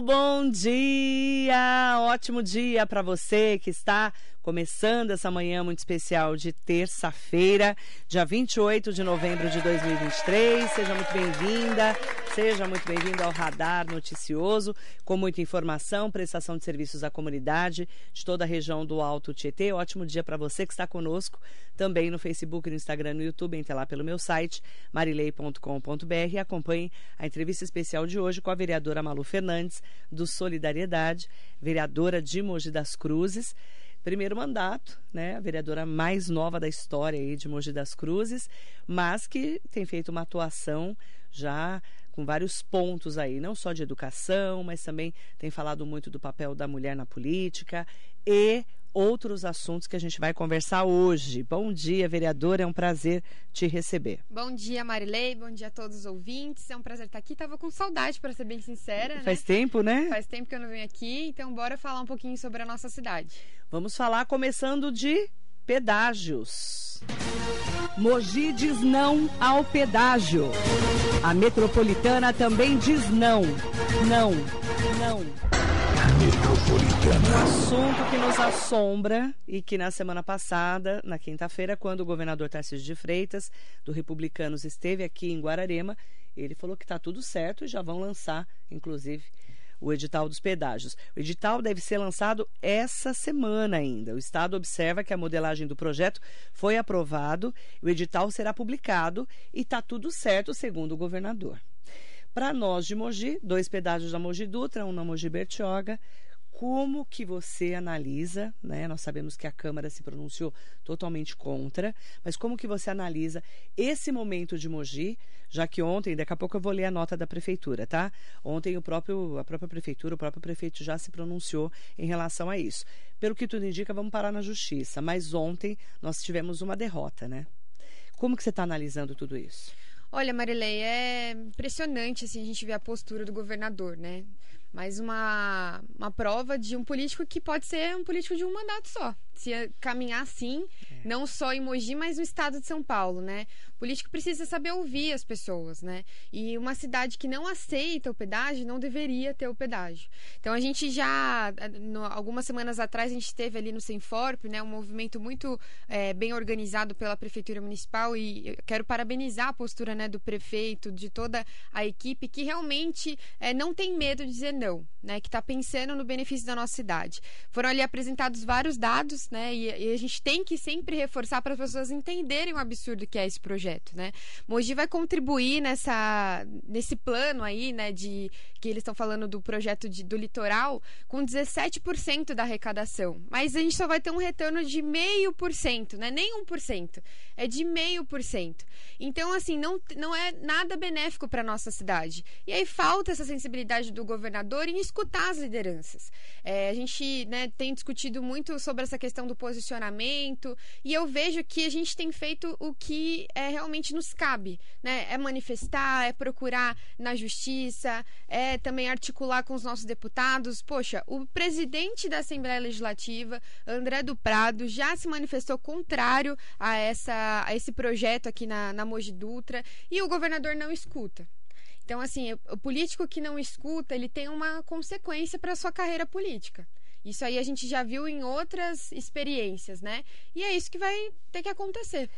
bom dia! Ótimo dia para você que está começando essa manhã muito especial de terça-feira, dia 28 de novembro de 2023. Seja muito bem-vinda, seja muito bem-vindo ao Radar Noticioso, com muita informação, prestação de serviços à comunidade de toda a região do Alto Tietê. Ótimo dia para você que está conosco também no Facebook, no Instagram, no YouTube, entre lá pelo meu site, marilei.com.br e acompanhe a entrevista especial de hoje com a vereadora Malu Fernandes, do Solidariedade, vereadora de Mogi das Cruzes primeiro mandato, né, a vereadora mais nova da história aí de Mogi das Cruzes, mas que tem feito uma atuação já com vários pontos aí, não só de educação, mas também tem falado muito do papel da mulher na política e outros assuntos que a gente vai conversar hoje. Bom dia, vereadora, é um prazer te receber. Bom dia, Marilei, bom dia a todos os ouvintes. É um prazer estar aqui. Tava com saudade, para ser bem sincera. Faz né? tempo, né? Faz tempo que eu não venho aqui, então bora falar um pouquinho sobre a nossa cidade. Vamos falar começando de pedágios. Mogi diz não ao pedágio. A metropolitana também diz não. Não, não. Metropolitana. Um assunto que nos assombra e que na semana passada, na quinta-feira, quando o governador Tarcísio de Freitas, do Republicanos, esteve aqui em Guararema, ele falou que está tudo certo e já vão lançar, inclusive, o edital dos pedágios. O edital deve ser lançado essa semana ainda. O Estado observa que a modelagem do projeto foi aprovado, o edital será publicado e está tudo certo, segundo o governador. Para nós de Mogi, dois pedágios da Mogi Dutra, um na Mogi Bertioga, como que você analisa, né? Nós sabemos que a Câmara se pronunciou totalmente contra, mas como que você analisa esse momento de Mogi, já que ontem, daqui a pouco eu vou ler a nota da prefeitura, tá? Ontem o próprio, a própria prefeitura, o próprio prefeito já se pronunciou em relação a isso. Pelo que tudo indica, vamos parar na justiça, mas ontem nós tivemos uma derrota, né? Como que você está analisando tudo isso? Olha, Marilei, é impressionante assim, a gente ver a postura do governador, né? Mais uma, uma prova de um político que pode ser um político de um mandato só. Se caminhar assim, é. não só em Mogi, mas no estado de São Paulo, né? O político precisa saber ouvir as pessoas, né? E uma cidade que não aceita o pedágio não deveria ter o pedágio. Então a gente já, no, algumas semanas atrás, a gente teve ali no Senforp, né? Um movimento muito é, bem organizado pela Prefeitura Municipal e quero parabenizar a postura né, do prefeito, de toda a equipe que realmente é, não tem medo de dizer não né, que está pensando no benefício da nossa cidade. Foram ali apresentados vários dados, né, e, e a gente tem que sempre reforçar para as pessoas entenderem o absurdo que é esse projeto, né. Mogi vai contribuir nessa, nesse plano aí, né, de que eles estão falando do projeto de, do litoral, com 17% da arrecadação, mas a gente só vai ter um retorno de meio por cento, né, nem 1%, é de meio por cento. Então, assim, não, não é nada benéfico para nossa cidade. E aí falta essa sensibilidade do governador em escutar as lideranças. É, a gente né, tem discutido muito sobre essa questão do posicionamento e eu vejo que a gente tem feito o que é, realmente nos cabe. Né? É manifestar, é procurar na justiça, é também articular com os nossos deputados. Poxa, o presidente da Assembleia Legislativa, André do Prado, já se manifestou contrário a, essa, a esse projeto aqui na, na Mogi Dutra e o governador não escuta. Então, assim, o político que não escuta, ele tem uma consequência para sua carreira política. Isso aí a gente já viu em outras experiências, né? E é isso que vai ter que acontecer.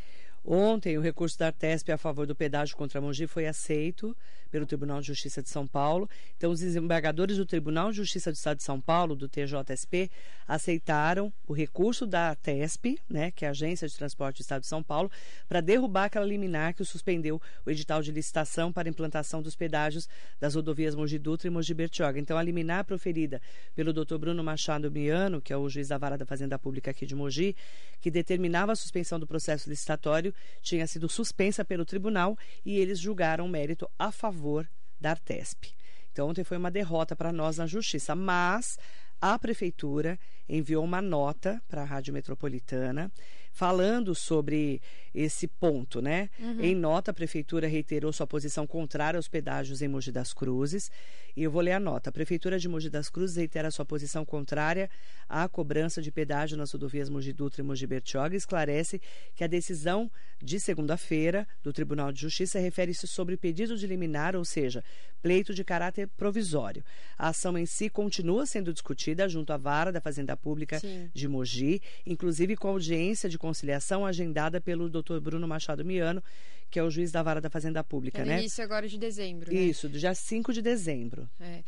Ontem, o recurso da Artesp a favor do pedágio contra Mogi foi aceito pelo Tribunal de Justiça de São Paulo. Então, os desembargadores do Tribunal de Justiça do Estado de São Paulo, do TJSP, aceitaram o recurso da Artesp, né, que é a Agência de Transporte do Estado de São Paulo, para derrubar aquela liminar que suspendeu o edital de licitação para implantação dos pedágios das rodovias Mogi Dutra e Mogi Bertioga. Então, a liminar proferida pelo Dr. Bruno Machado Miano, que é o juiz da vara da Fazenda Pública aqui de Mogi, que determinava a suspensão do processo licitatório, tinha sido suspensa pelo tribunal e eles julgaram mérito a favor da Artesp. Então, ontem foi uma derrota para nós na justiça, mas a prefeitura enviou uma nota para a Rádio Metropolitana falando sobre esse ponto, né? Uhum. Em nota, a prefeitura reiterou sua posição contrária aos pedágios em Mogi das Cruzes. E eu vou ler a nota. A prefeitura de Mogi das Cruzes reitera sua posição contrária à cobrança de pedágio nas rodovias Mogi Dutra e Mogi Bertioga e esclarece que a decisão de segunda-feira do Tribunal de Justiça refere-se sobre pedido de liminar, ou seja, pleito de caráter provisório. A ação em si continua sendo discutida junto à vara da Fazenda Pública Sim. de Mogi, inclusive com audiência de conciliação agendada pelo Dr. Bruno Machado Miano, que é o juiz da vara da Fazenda Pública, é né? Isso agora de dezembro, né? Isso, do dia 5 de dezembro. É.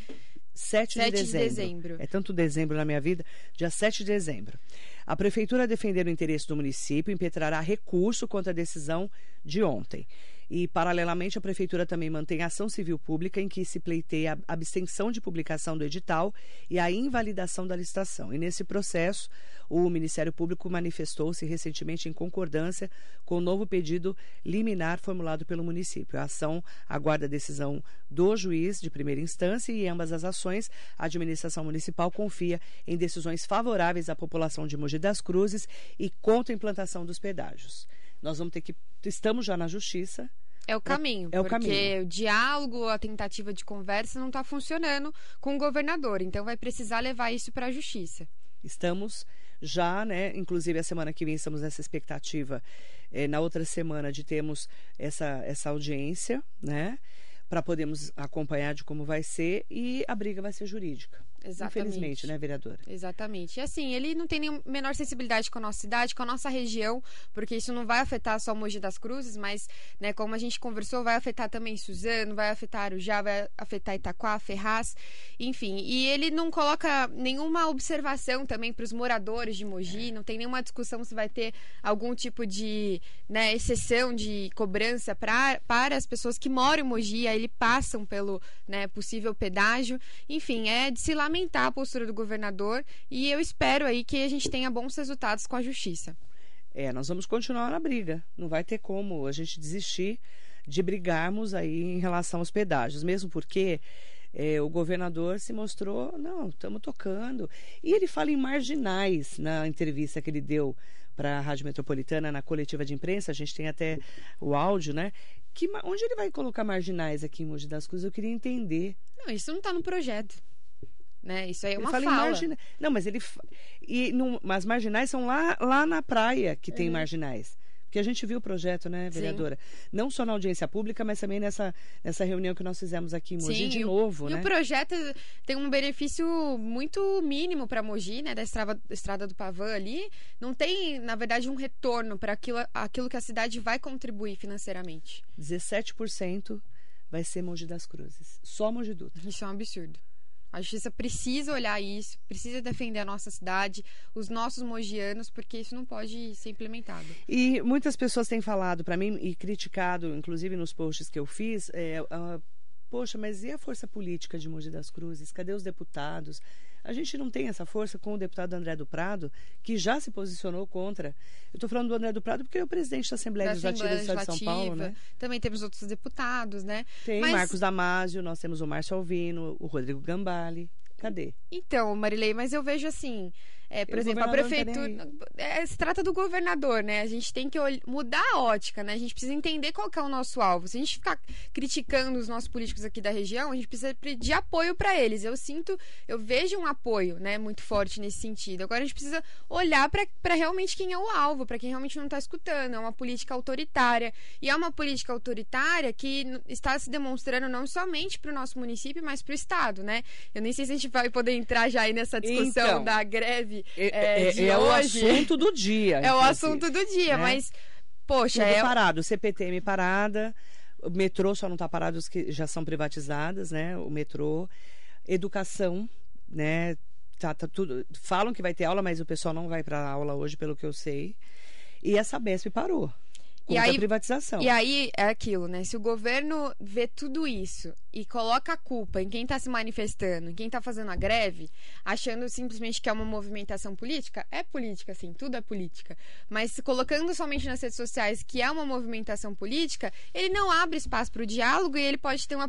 7, 7 de, dezembro. de dezembro. É tanto dezembro na minha vida, dia 7 de dezembro. A prefeitura, a defender o interesse do município, impetrará recurso contra a decisão de ontem. E, paralelamente, a Prefeitura também mantém ação civil pública em que se pleiteia a abstenção de publicação do edital e a invalidação da licitação. E, nesse processo, o Ministério Público manifestou-se recentemente em concordância com o novo pedido liminar formulado pelo município. A ação aguarda a decisão do juiz de primeira instância e, em ambas as ações, a administração municipal confia em decisões favoráveis à população de Mogi das Cruzes e contra a implantação dos pedágios. Nós vamos ter que. Estamos já na justiça. É o caminho. É, é o caminho. Porque o diálogo, a tentativa de conversa não está funcionando com o governador. Então vai precisar levar isso para a justiça. Estamos já, né? Inclusive a semana que vem estamos nessa expectativa. É, na outra semana de termos essa, essa audiência, né? Para podermos acompanhar de como vai ser e a briga vai ser jurídica. Exatamente. Infelizmente, né, vereadora? Exatamente. E assim, ele não tem nem menor sensibilidade com a nossa cidade, com a nossa região, porque isso não vai afetar só Mogi das Cruzes, mas, né, como a gente conversou, vai afetar também Suzano, vai afetar Arujá, vai afetar Itaquá, Ferraz, enfim. E ele não coloca nenhuma observação também para os moradores de Mogi, é. não tem nenhuma discussão se vai ter algum tipo de né, exceção de cobrança pra, para as pessoas que moram em Mogi, aí ele passam pelo né, possível pedágio. Enfim, é de se lamentar lamentar a postura do governador e eu espero aí que a gente tenha bons resultados com a justiça. É, nós vamos continuar na briga. Não vai ter como a gente desistir de brigarmos aí em relação aos pedágios, mesmo porque é, o governador se mostrou, não, estamos tocando. E ele fala em marginais na entrevista que ele deu para a Rádio Metropolitana, na coletiva de imprensa, a gente tem até o áudio, né? Que, onde ele vai colocar marginais aqui em Mogi das Cruzes? Eu queria entender. Não, isso não está no projeto. Né? Isso aí é uma fala. fala. Margina... Não, mas ele. E não... Mas marginais são lá, lá na praia que tem uhum. marginais. Porque a gente viu o projeto, né, vereadora? Sim. Não só na audiência pública, mas também nessa, nessa reunião que nós fizemos aqui em Mogi Sim, de novo, e né? o projeto tem um benefício muito mínimo para Mogi, né, da estrada, estrada do Pavã ali. Não tem, na verdade, um retorno para aquilo, aquilo que a cidade vai contribuir financeiramente. 17% vai ser Mogi das Cruzes. Só Mogi Dutra. Isso é um absurdo. A justiça precisa olhar isso, precisa defender a nossa cidade, os nossos mogianos, porque isso não pode ser implementado. E muitas pessoas têm falado para mim e criticado, inclusive nos posts que eu fiz, é, uh, poxa, mas e a força política de Mogi das Cruzes? Cadê os deputados? A gente não tem essa força com o deputado André do Prado, que já se posicionou contra. Eu estou falando do André do Prado porque é o presidente da Assembleia, da Legislativa do Estado de São Paulo, né? Também temos outros deputados, né? Tem Mas... Marcos Damasio, nós temos o Márcio Alvino, o Rodrigo Gambale. Cadê? Então, Marilei, mas eu vejo assim. É, por exemplo, a prefeitura. Tá é, se trata do governador, né? A gente tem que mudar a ótica, né? A gente precisa entender qual é o nosso alvo. Se a gente ficar criticando os nossos políticos aqui da região, a gente precisa pedir apoio para eles. Eu sinto, eu vejo um apoio, né, muito forte nesse sentido. Agora a gente precisa olhar para realmente quem é o alvo, para quem realmente não está escutando. É uma política autoritária. E é uma política autoritária que está se demonstrando não somente para o nosso município, mas para o Estado, né? Eu nem sei se a gente vai poder entrar já aí nessa discussão então, da greve é, é, é, é o assunto do dia. É o assunto do dia, né? mas, poxa. Tudo é... parado, CPTM parada, o metrô só não está parado os que já são privatizadas, né? O metrô, educação, né? Tá, tá tudo. Falam que vai ter aula, mas o pessoal não vai para aula hoje, pelo que eu sei. E essa BESP parou e aí, a privatização. E aí é aquilo, né? Se o governo vê tudo isso e coloca a culpa em quem está se manifestando, em quem está fazendo a greve, achando simplesmente que é uma movimentação política, é política, sim, tudo é política. Mas colocando somente nas redes sociais que é uma movimentação política, ele não abre espaço para o diálogo e ele pode ter uma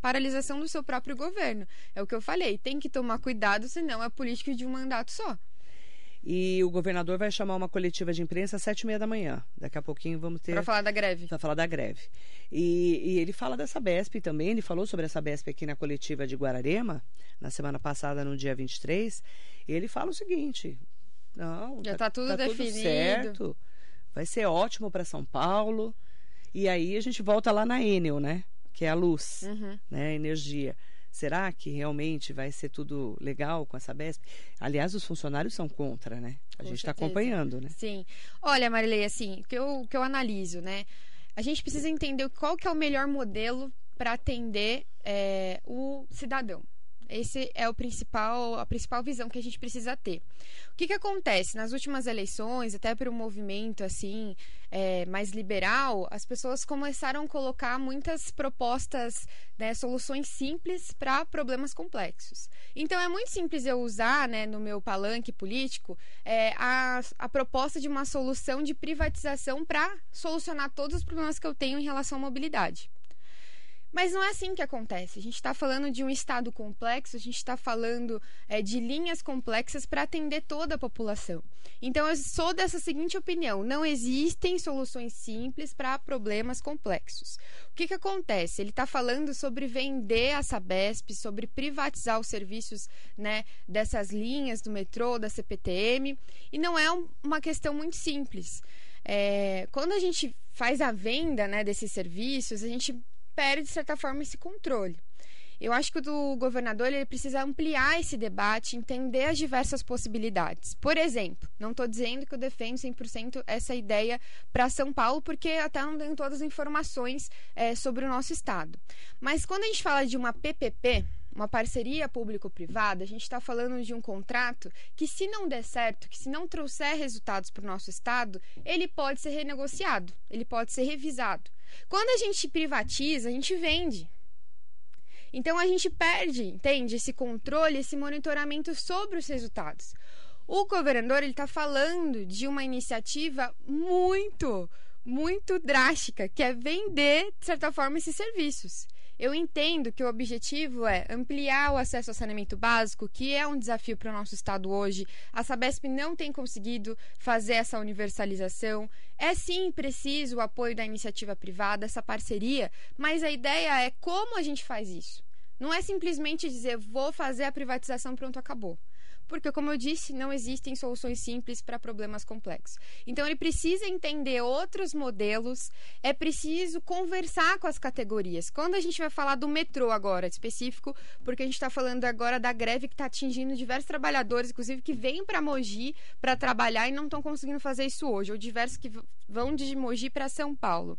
paralisação do seu próprio governo. É o que eu falei, tem que tomar cuidado, senão é político de um mandato só. E o governador vai chamar uma coletiva de imprensa às sete e meia da manhã. Daqui a pouquinho vamos ter. Para falar da greve. Para falar da greve. E, e, ele fala dessa BESP também. Ele falou sobre essa BESP aqui na coletiva de Guararema, na semana passada, no dia 23. E ele fala o seguinte: não, já está tá tudo tá definido. Tudo certo. Vai ser ótimo para São Paulo. E aí a gente volta lá na Enel, né? Que é a luz, uhum. né? A energia. Será que realmente vai ser tudo legal com essa BESP? Aliás, os funcionários são contra, né? A com gente está acompanhando, né? Sim. Olha, Marilei, assim, o que eu, que eu analiso, né? A gente precisa entender qual que é o melhor modelo para atender é, o cidadão. Esse é o principal, a principal visão que a gente precisa ter. O que, que acontece nas últimas eleições, até por um movimento assim é, mais liberal, as pessoas começaram a colocar muitas propostas, né, soluções simples para problemas complexos. Então é muito simples eu usar, né, no meu palanque político, é, a, a proposta de uma solução de privatização para solucionar todos os problemas que eu tenho em relação à mobilidade. Mas não é assim que acontece. A gente está falando de um estado complexo, a gente está falando é, de linhas complexas para atender toda a população. Então, eu sou dessa seguinte opinião: não existem soluções simples para problemas complexos. O que, que acontece? Ele está falando sobre vender a Sabesp, sobre privatizar os serviços né, dessas linhas do metrô, da CPTM, e não é um, uma questão muito simples. É, quando a gente faz a venda né, desses serviços, a gente perde, de certa forma, esse controle. Eu acho que o governador ele precisa ampliar esse debate, entender as diversas possibilidades. Por exemplo, não estou dizendo que eu defendo 100% essa ideia para São Paulo, porque até não tenho todas as informações é, sobre o nosso estado. Mas quando a gente fala de uma PPP, uma parceria público-privada, a gente está falando de um contrato que, se não der certo, que se não trouxer resultados para o nosso estado, ele pode ser renegociado, ele pode ser revisado. Quando a gente privatiza, a gente vende. Então a gente perde, entende? Esse controle, esse monitoramento sobre os resultados. O governador ele está falando de uma iniciativa muito, muito drástica, que é vender, de certa forma, esses serviços. Eu entendo que o objetivo é ampliar o acesso ao saneamento básico, que é um desafio para o nosso estado hoje. A Sabesp não tem conseguido fazer essa universalização. É sim preciso o apoio da iniciativa privada, essa parceria, mas a ideia é como a gente faz isso. Não é simplesmente dizer vou fazer a privatização, pronto, acabou porque, como eu disse, não existem soluções simples para problemas complexos. Então, ele precisa entender outros modelos, é preciso conversar com as categorias. Quando a gente vai falar do metrô agora, específico, porque a gente está falando agora da greve que está atingindo diversos trabalhadores, inclusive que vêm para Mogi para trabalhar e não estão conseguindo fazer isso hoje, ou diversos que vão de Mogi para São Paulo.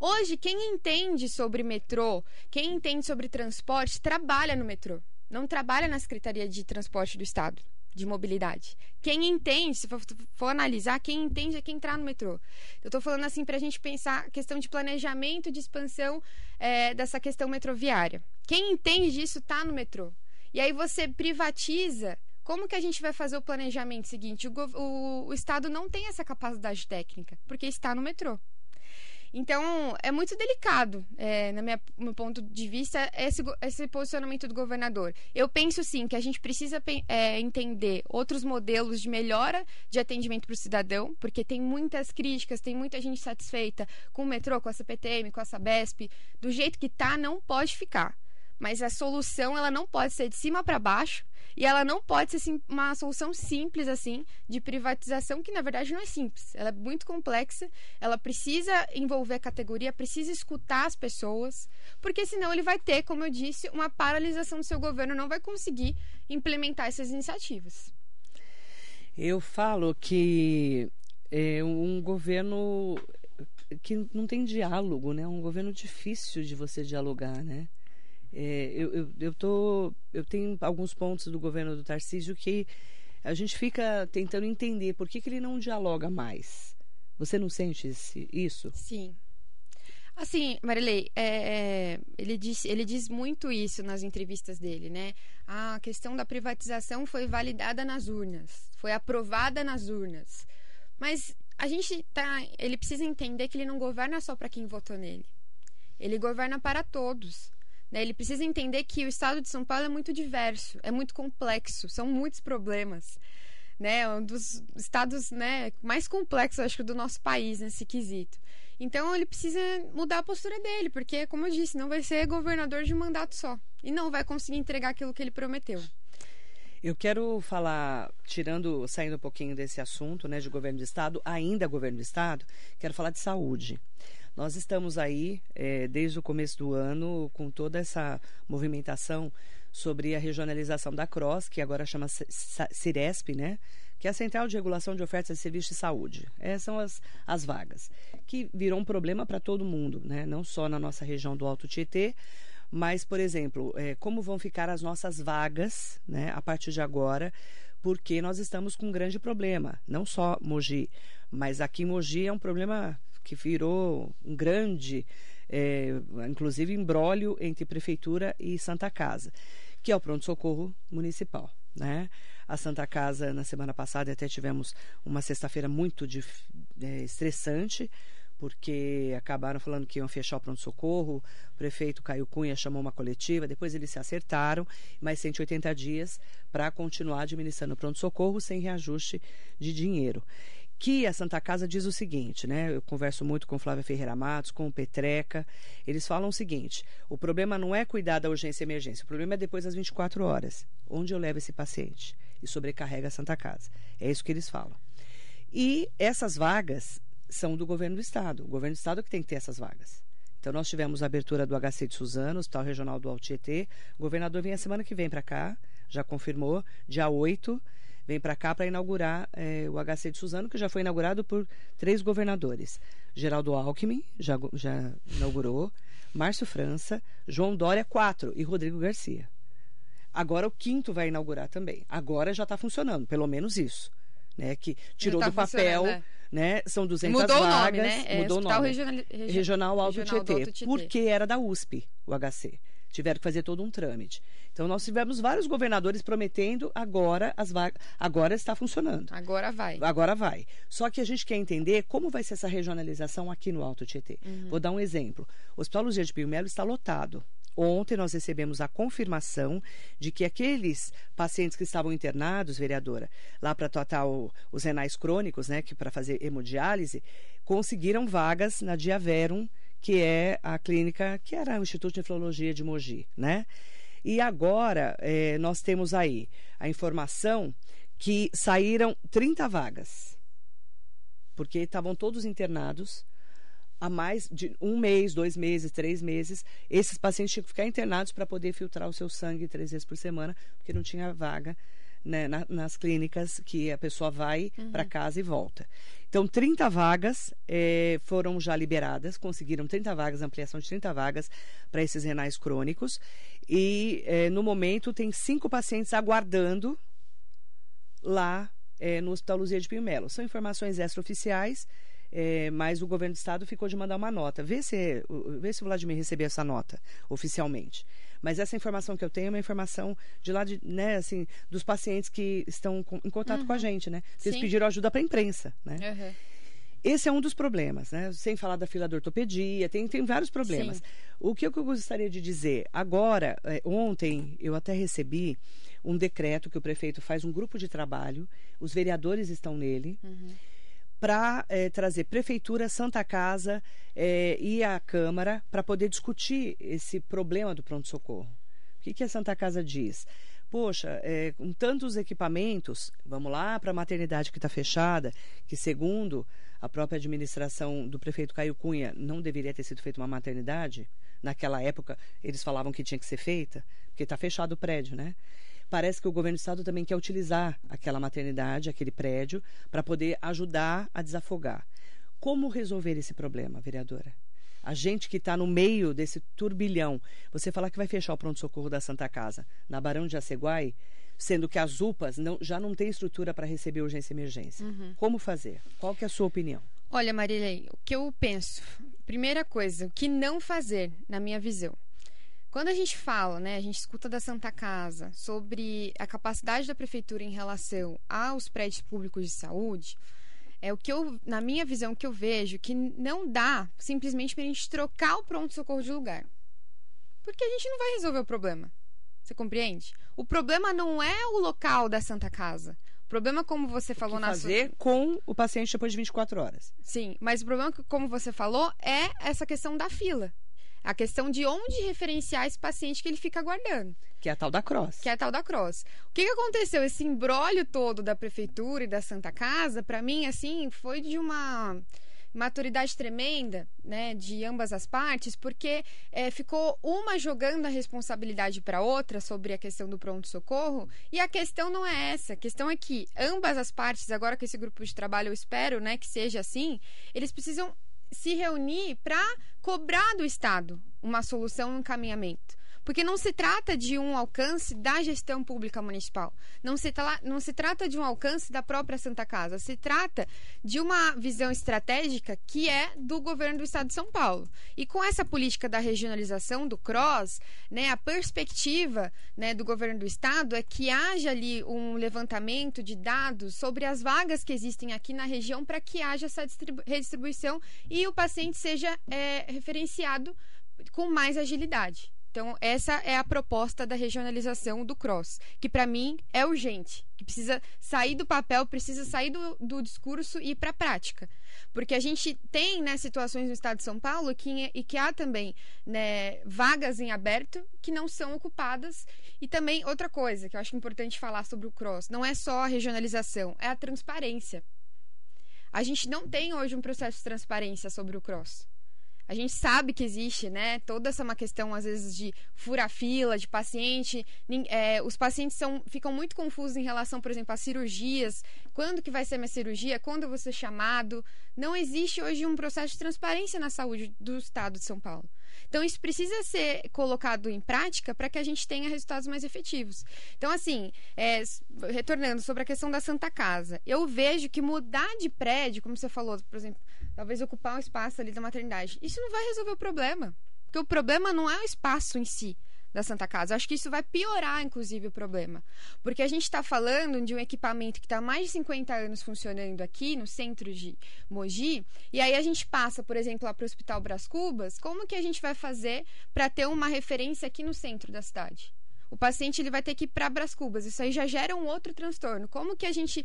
Hoje, quem entende sobre metrô, quem entende sobre transporte, trabalha no metrô não trabalha na Secretaria de Transporte do Estado de mobilidade. Quem entende, se for, for, analisar, quem entende é quem entrar no metrô. Eu estou falando assim para a gente pensar a questão de planejamento de expansão é, dessa questão metroviária. Quem entende disso está no metrô. E aí você privatiza. Como que a gente vai fazer o planejamento seguinte? O, o, o Estado não tem essa capacidade técnica, porque está no metrô. Então, é muito delicado, é, no meu ponto de vista, esse, esse posicionamento do governador. Eu penso, sim, que a gente precisa é, entender outros modelos de melhora de atendimento para o cidadão, porque tem muitas críticas, tem muita gente satisfeita com o metrô, com a CPTM, com a Sabesp. Do jeito que está, não pode ficar. Mas a solução, ela não pode ser de cima para baixo, e ela não pode ser uma solução simples assim de privatização, que na verdade não é simples. Ela é muito complexa, ela precisa envolver a categoria, precisa escutar as pessoas, porque senão ele vai ter, como eu disse, uma paralisação do seu governo, não vai conseguir implementar essas iniciativas. Eu falo que é um governo que não tem diálogo, né? Um governo difícil de você dialogar, né? É, eu, eu, eu, tô, eu tenho alguns pontos do governo do Tarcísio que a gente fica tentando entender por que, que ele não dialoga mais. Você não sente esse, isso? Sim. Assim, Marilei, é, é, ele, diz, ele diz muito isso nas entrevistas dele, né? a questão da privatização foi validada nas urnas, foi aprovada nas urnas. Mas a gente tá, ele precisa entender que ele não governa só para quem votou nele. Ele governa para todos. Né? Ele precisa entender que o estado de São Paulo é muito diverso, é muito complexo, são muitos problemas. né? Um dos estados, né, mais complexos, acho que, do nosso país nesse quesito. Então ele precisa mudar a postura dele, porque, como eu disse, não vai ser governador de um mandato só. E não vai conseguir entregar aquilo que ele prometeu. Eu quero falar, tirando, saindo um pouquinho desse assunto, né, de governo de estado, ainda governo de estado, quero falar de saúde. Nós estamos aí, é, desde o começo do ano, com toda essa movimentação sobre a regionalização da CROSS, que agora chama Ciresp, né? que é a Central de Regulação de Ofertas de Serviços de Saúde. Essas são as, as vagas, que virou um problema para todo mundo, né? não só na nossa região do Alto Tietê, mas, por exemplo, é, como vão ficar as nossas vagas né, a partir de agora, porque nós estamos com um grande problema, não só Mogi, mas aqui em Mogi é um problema que virou um grande, é, inclusive, embrólio entre Prefeitura e Santa Casa, que é o pronto-socorro municipal. Né? A Santa Casa, na semana passada, até tivemos uma sexta-feira muito de, é, estressante, porque acabaram falando que iam fechar o pronto-socorro. O prefeito Caio Cunha chamou uma coletiva, depois eles se acertaram, mais 180 dias para continuar administrando o pronto-socorro sem reajuste de dinheiro que a Santa Casa diz o seguinte, né? Eu converso muito com Flávia Ferreira Matos, com o Petreca. Eles falam o seguinte: o problema não é cuidar da urgência e emergência, o problema é depois das 24 horas. Onde eu levo esse paciente? E sobrecarrega a Santa Casa. É isso que eles falam. E essas vagas são do governo do estado. O governo do estado é que tem que ter essas vagas. Então, nós tivemos a abertura do HC de Suzano, Hospital Regional do Altietê. O governador vem a semana que vem para cá, já confirmou, dia 8 vem para cá para inaugurar é, o HC de Suzano, que já foi inaugurado por três governadores. Geraldo Alckmin já, já inaugurou, Márcio França, João Dória, quatro, e Rodrigo Garcia. Agora o quinto vai inaugurar também. Agora já está funcionando, pelo menos isso. Né, que tirou tá do papel, é. né? São 200 mudou vagas. O nome, né? É, mudou o nome. Regional, Regional Alto Regional Tietê, Alto Tietê. Porque era da USP, o HC. Tiveram que fazer todo um trâmite. Então nós tivemos vários governadores prometendo agora as vagas, agora está funcionando. Agora vai. Agora vai. Só que a gente quer entender como vai ser essa regionalização aqui no Alto Tietê. Uhum. Vou dar um exemplo. O Hospital Luzia de Pio Melo está lotado. Ontem nós recebemos a confirmação de que aqueles pacientes que estavam internados, vereadora, lá para tratar o, os renais crônicos, né, que para fazer hemodiálise, conseguiram vagas na Diaverum, que é a clínica que era o Instituto de Nefrologia de Mogi, né? E agora é, nós temos aí a informação que saíram 30 vagas, porque estavam todos internados há mais de um mês, dois meses, três meses. Esses pacientes tinham que ficar internados para poder filtrar o seu sangue três vezes por semana, porque não tinha vaga né, na, nas clínicas que a pessoa vai uhum. para casa e volta. Então, 30 vagas eh, foram já liberadas, conseguiram 30 vagas, ampliação de 30 vagas para esses renais crônicos. E, eh, no momento, tem cinco pacientes aguardando lá eh, no Hospital Luzia de Pinho Melo. São informações extraoficiais, é, mas o governo do estado ficou de mandar uma nota. Vê se, vê se o Vladimir recebeu essa nota oficialmente. Mas essa informação que eu tenho é uma informação de lá de, né, assim, dos pacientes que estão com, em contato uhum. com a uhum. gente, né? Eles pediram ajuda para a imprensa, né? Uhum. Esse é um dos problemas, né? Sem falar da fila da ortopedia, tem, tem vários problemas. Sim. O que eu gostaria de dizer? Agora, é, ontem, eu até recebi um decreto que o prefeito faz um grupo de trabalho, os vereadores estão nele. Uhum para é, trazer prefeitura, Santa Casa é, e a Câmara para poder discutir esse problema do pronto-socorro. O que, que a Santa Casa diz? Poxa, é, com tantos equipamentos, vamos lá para a maternidade que está fechada, que segundo a própria administração do prefeito Caio Cunha não deveria ter sido feita uma maternidade. Naquela época eles falavam que tinha que ser feita, porque está fechado o prédio, né? Parece que o governo do estado também quer utilizar aquela maternidade, aquele prédio, para poder ajudar a desafogar. Como resolver esse problema, vereadora? A gente que está no meio desse turbilhão, você falar que vai fechar o pronto-socorro da Santa Casa na Barão de Aceguai, sendo que as UPAs não, já não têm estrutura para receber urgência e emergência. Uhum. Como fazer? Qual que é a sua opinião? Olha, Marilei, o que eu penso, primeira coisa, o que não fazer, na minha visão. Quando a gente fala, né, a gente escuta da Santa Casa sobre a capacidade da prefeitura em relação aos prédios públicos de saúde, é o que eu, na minha visão, que eu vejo que não dá simplesmente para a gente trocar o pronto-socorro de lugar. Porque a gente não vai resolver o problema. Você compreende? O problema não é o local da Santa Casa. O problema, como você falou na fazer sua... com o paciente depois de 24 horas. Sim, mas o problema, como você falou, é essa questão da fila. A questão de onde referenciar esse paciente que ele fica aguardando. Que é a tal da cross. Que é a tal da cross. O que, que aconteceu? Esse embrólio todo da prefeitura e da Santa Casa, para mim, assim, foi de uma maturidade tremenda, né, de ambas as partes, porque é, ficou uma jogando a responsabilidade para outra sobre a questão do pronto-socorro, e a questão não é essa. A questão é que ambas as partes, agora com esse grupo de trabalho, eu espero né, que seja assim, eles precisam se reunir para cobrar do Estado uma solução, um encaminhamento. Porque não se trata de um alcance da gestão pública municipal. Não se, tra não se trata de um alcance da própria Santa Casa. Se trata de uma visão estratégica que é do governo do Estado de São Paulo. E com essa política da regionalização do CROSS, né, a perspectiva né, do governo do Estado é que haja ali um levantamento de dados sobre as vagas que existem aqui na região para que haja essa redistribuição e o paciente seja é, referenciado com mais agilidade. Então, essa é a proposta da regionalização do CROSS, que para mim é urgente, que precisa sair do papel, precisa sair do, do discurso e ir para a prática. Porque a gente tem né, situações no estado de São Paulo que, e que há também né, vagas em aberto que não são ocupadas. E também, outra coisa que eu acho importante falar sobre o CROSS, não é só a regionalização, é a transparência. A gente não tem hoje um processo de transparência sobre o CROSS. A gente sabe que existe, né? Toda essa uma questão, às vezes, de fura-fila, de paciente. É, os pacientes são, ficam muito confusos em relação, por exemplo, às cirurgias. Quando que vai ser minha cirurgia? Quando eu vou ser chamado? Não existe hoje um processo de transparência na saúde do Estado de São Paulo. Então, isso precisa ser colocado em prática para que a gente tenha resultados mais efetivos. Então, assim, é, retornando sobre a questão da Santa Casa, eu vejo que mudar de prédio, como você falou, por exemplo, talvez ocupar um espaço ali da maternidade, isso não vai resolver o problema. Porque o problema não é o espaço em si, da Santa Casa. acho que isso vai piorar, inclusive, o problema. Porque a gente está falando de um equipamento que está há mais de 50 anos funcionando aqui no centro de Mogi, e aí a gente passa, por exemplo, lá para o Hospital Bras Cubas, como que a gente vai fazer para ter uma referência aqui no centro da cidade? O paciente ele vai ter que ir para Bras Cubas. Isso aí já gera um outro transtorno. Como que a gente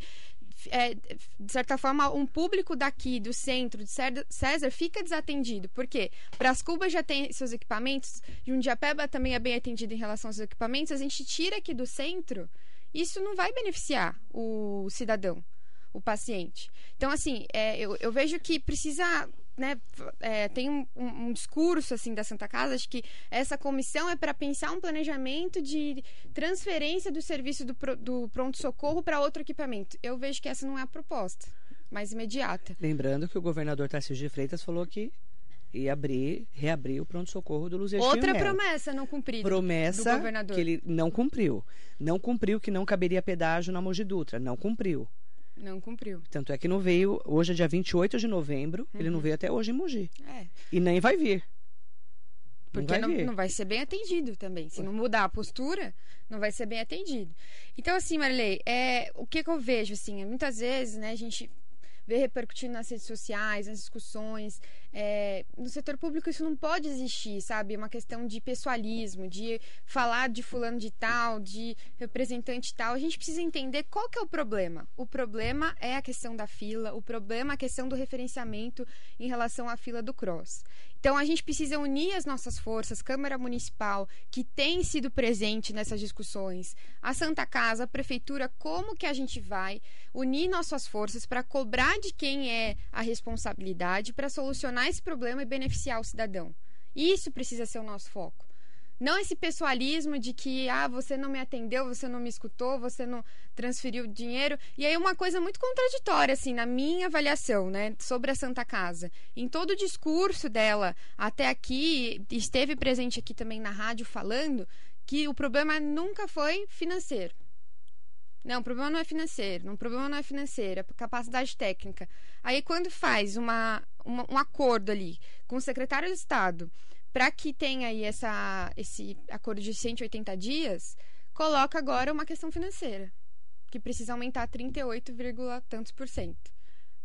é, de certa forma, um público daqui, do centro, de César, fica desatendido. Por quê? Brascuba já tem seus equipamentos, Jundiapeba também é bem atendido em relação aos equipamentos, a gente tira aqui do centro, isso não vai beneficiar o cidadão, o paciente. Então, assim, é, eu, eu vejo que precisa né, é, tem um, um, discurso assim da Santa Casa de que essa comissão é para pensar um planejamento de transferência do serviço do, do pronto-socorro para outro equipamento. Eu vejo que essa não é a proposta mais imediata. Lembrando que o governador Tarcísio de Freitas falou que ia abrir, reabrir o pronto-socorro do Luz Outra promessa não cumprida promessa do governador. que ele não cumpriu. Não cumpriu que não caberia pedágio na Mogi Dutra. Não cumpriu. Não cumpriu. Tanto é que não veio, hoje é dia 28 de novembro, uhum. ele não uhum. veio até hoje em Mogi. É. E nem vai vir. Porque não vai, não, não vai, ser bem atendido também. Se não mudar a postura, não vai ser bem atendido. Então, assim, Marley, é, o que, que eu vejo, assim, é, muitas vezes, né, a gente vê repercutindo nas redes sociais, nas discussões. É, no setor público isso não pode existir, sabe? É uma questão de pessoalismo, de falar de fulano de tal, de representante tal. A gente precisa entender qual que é o problema. O problema é a questão da fila, o problema é a questão do referenciamento em relação à fila do cross. Então a gente precisa unir as nossas forças, Câmara Municipal, que tem sido presente nessas discussões, a Santa Casa, a Prefeitura, como que a gente vai unir nossas forças para cobrar de quem é a responsabilidade para solucionar esse problema e beneficiar o cidadão. Isso precisa ser o nosso foco. Não esse pessoalismo de que, ah, você não me atendeu, você não me escutou, você não transferiu dinheiro. E aí uma coisa muito contraditória, assim, na minha avaliação, né, sobre a Santa Casa. Em todo o discurso dela até aqui, esteve presente aqui também na rádio falando que o problema nunca foi financeiro. Não, o problema não é financeiro. O problema não é financeiro, é capacidade técnica. Aí, quando faz uma, uma um acordo ali com o secretário de Estado para que tenha aí essa, esse acordo de 180 dias, coloca agora uma questão financeira, que precisa aumentar 38, tantos por cento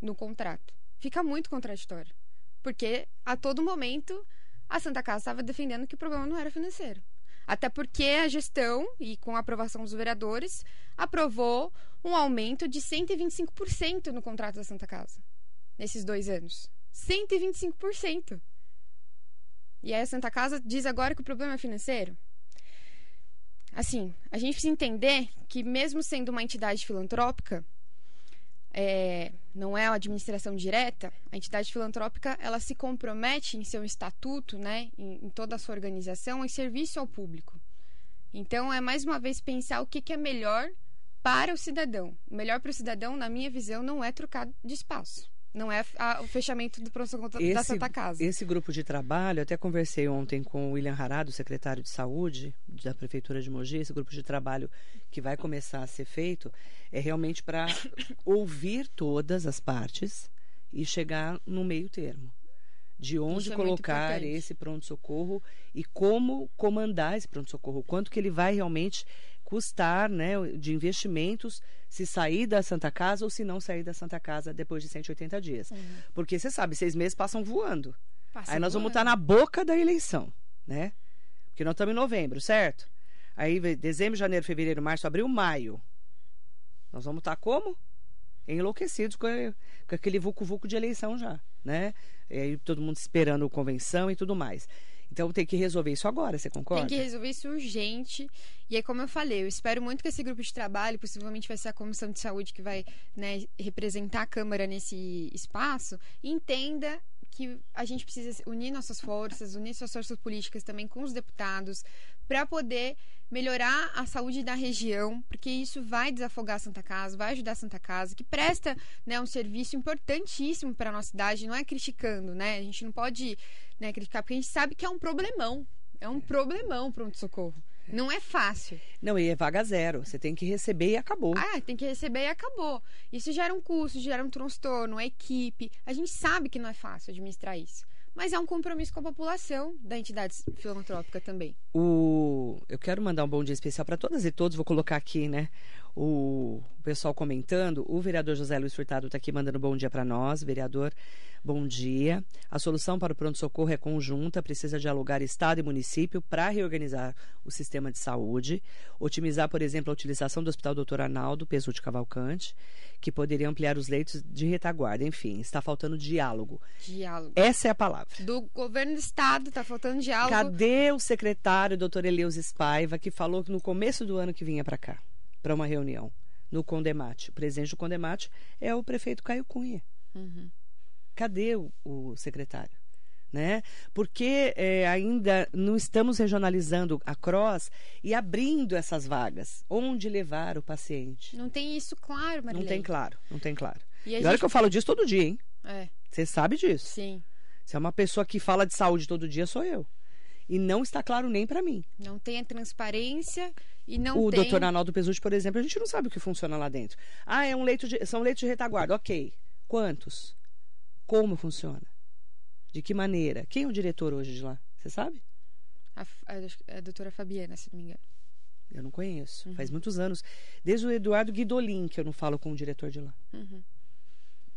no contrato. Fica muito contraditório. Porque a todo momento a Santa Casa estava defendendo que o problema não era financeiro. Até porque a gestão, e com a aprovação dos vereadores, aprovou um aumento de 125% no contrato da Santa Casa, nesses dois anos. 125%. E aí a Santa Casa diz agora que o problema é financeiro? Assim, a gente precisa entender que, mesmo sendo uma entidade filantrópica, é, não é a administração direta, a entidade filantrópica ela se compromete em seu estatuto, né, em, em toda a sua organização, em serviço ao público. Então, é mais uma vez pensar o que, que é melhor para o cidadão. O melhor para o cidadão, na minha visão, não é trocar de espaço. Não é a, o fechamento do pronto-socorro da Santa Casa. Esse grupo de trabalho, até conversei ontem com o William Harado, secretário de Saúde da Prefeitura de Mogi, esse grupo de trabalho que vai começar a ser feito é realmente para ouvir todas as partes e chegar no meio termo. De onde é colocar esse pronto-socorro e como comandar esse pronto-socorro. Quanto que ele vai realmente custar né, de investimentos se sair da Santa Casa ou se não sair da Santa Casa depois de 180 dias. Uhum. Porque você sabe, seis meses passam voando. Passa Aí nós voando. vamos estar na boca da eleição, né? Porque nós estamos em novembro, certo? Aí dezembro, janeiro, fevereiro, março, abril, maio. Nós vamos estar como? Enlouquecidos com, com aquele vucu-vucu de eleição já, né? E aí todo mundo esperando convenção e tudo mais. Então tem que resolver isso agora, você concorda? Tem que resolver isso urgente. E aí, como eu falei, eu espero muito que esse grupo de trabalho, possivelmente vai ser a Comissão de Saúde que vai né, representar a Câmara nesse espaço, entenda que a gente precisa unir nossas forças, unir suas forças políticas também com os deputados, para poder melhorar a saúde da região, porque isso vai desafogar a Santa Casa, vai ajudar a Santa Casa, que presta né, um serviço importantíssimo para a nossa cidade, não é criticando, né? A gente não pode né, criticar, porque a gente sabe que é um problemão. É um problemão pronto-socorro. Não é fácil. Não, e é vaga zero. Você tem que receber e acabou. Ah, tem que receber e acabou. Isso gera um custo, gera um transtorno, a equipe. A gente sabe que não é fácil administrar isso mas é um compromisso com a população da entidade filantrópica também. O... Eu quero mandar um bom dia especial para todas e todos, vou colocar aqui, né? O pessoal comentando, o vereador José Luiz Furtado está aqui mandando bom dia para nós, vereador. Bom dia. A solução para o pronto-socorro é conjunta, precisa dialogar Estado e município para reorganizar o sistema de saúde, otimizar, por exemplo, a utilização do Hospital Doutor Arnaldo Peso de Cavalcante, que poderia ampliar os leitos de retaguarda. Enfim, está faltando diálogo. Diálogo. Essa é a palavra. Do governo do Estado está faltando diálogo. Cadê o secretário, doutor Eleus Spaiva, que falou que no começo do ano que vinha para cá, para uma reunião, no Condemate? O presidente do Condemate é o prefeito Caio Cunha. Uhum. Cadê o, o secretário? Né? Porque é, ainda não estamos regionalizando a CROSS e abrindo essas vagas. Onde levar o paciente? Não tem isso claro, Marilene. Não tem claro, não tem claro. E, e olha que eu falo disso todo dia, hein? É. Você sabe disso. Sim. Se é uma pessoa que fala de saúde todo dia, sou eu. E não está claro nem para mim. Não tem a transparência e não o tem... O doutor Arnaldo Pesucci, por exemplo, a gente não sabe o que funciona lá dentro. Ah, é um leito de, são leitos de retaguarda. Ok. Quantos? Como funciona? De que maneira? Quem é o diretor hoje de lá? Você sabe? A, a, a doutora Fabiana, se não me engano. Eu não conheço. Uhum. Faz muitos anos. Desde o Eduardo Guidolin que eu não falo com o diretor de lá. Uhum.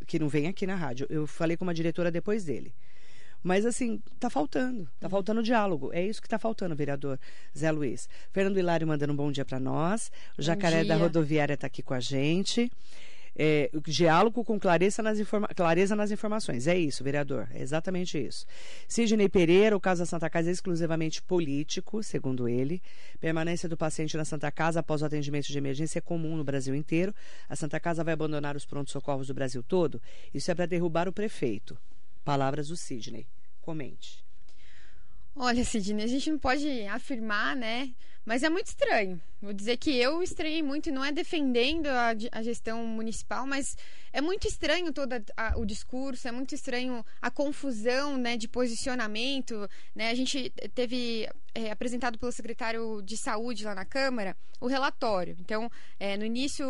Que não vem aqui na rádio. Eu falei com uma diretora depois dele. Mas, assim, tá faltando. Tá uhum. faltando diálogo. É isso que tá faltando, vereador Zé Luiz. Fernando Hilário mandando um bom dia para nós. O Jacaré da Rodoviária tá aqui com a gente é, diálogo com clareza nas, clareza nas informações. É isso, vereador. É exatamente isso. Sidney Pereira, o caso da Santa Casa é exclusivamente político, segundo ele. Permanência do paciente na Santa Casa após o atendimento de emergência é comum no Brasil inteiro. A Santa Casa vai abandonar os prontos-socorros do Brasil todo? Isso é para derrubar o prefeito. Palavras do Sidney. Comente. Olha, Sidney, a gente não pode afirmar, né? Mas é muito estranho. Vou dizer que eu estranhei muito, e não é defendendo a, a gestão municipal, mas é muito estranho todo a, o discurso, é muito estranho a confusão né, de posicionamento. Né? A gente teve é, apresentado pelo secretário de saúde lá na Câmara o relatório. Então, é, no início,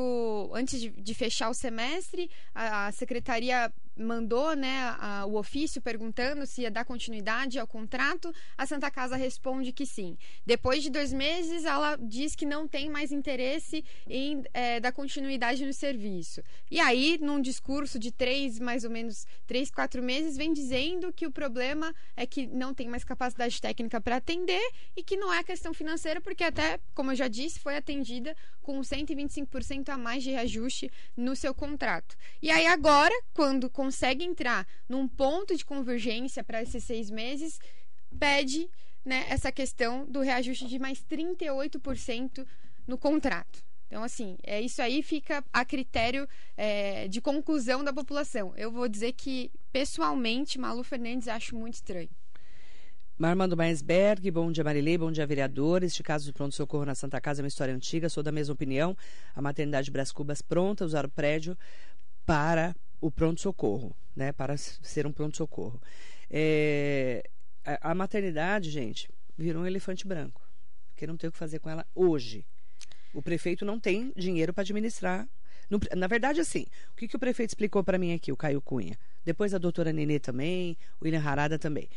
antes de, de, fechar o semestre, a, a secretaria mandou né, a, o ofício perguntando se ia dar continuidade ao contrato. A Santa Casa responde que sim. Depois de dois meses, ela diz que não tem mais interesse em é, dar continuidade no serviço. E aí, num discurso de três, mais ou menos, três, quatro meses, vem dizendo que o problema é que não tem mais capacidade técnica para atender e que não é questão financeira, porque até, como eu já disse, foi atendida com 125% a mais de reajuste no seu contrato. E aí agora, quando consegue entrar num ponto de convergência para esses seis meses, pede né, essa questão do reajuste de mais 38% no contrato. Então, assim, é, isso aí fica a critério é, de conclusão da população. Eu vou dizer que, pessoalmente, Malu Fernandes acho muito estranho. Marmando Maisberg, bom dia Marilei, bom dia vereadores. Este caso de pronto-socorro na Santa Casa é uma história antiga, sou da mesma opinião. A maternidade Brás Cubas pronta a usar o prédio para o pronto-socorro, né? Para ser um pronto-socorro. É, a, a maternidade, gente, virou um elefante branco. Porque não tem o que fazer com ela hoje. O prefeito não tem dinheiro para administrar. na verdade, assim, o que, que o prefeito explicou para mim aqui, o Caio Cunha? Depois a doutora Nenê também, o William Harada também.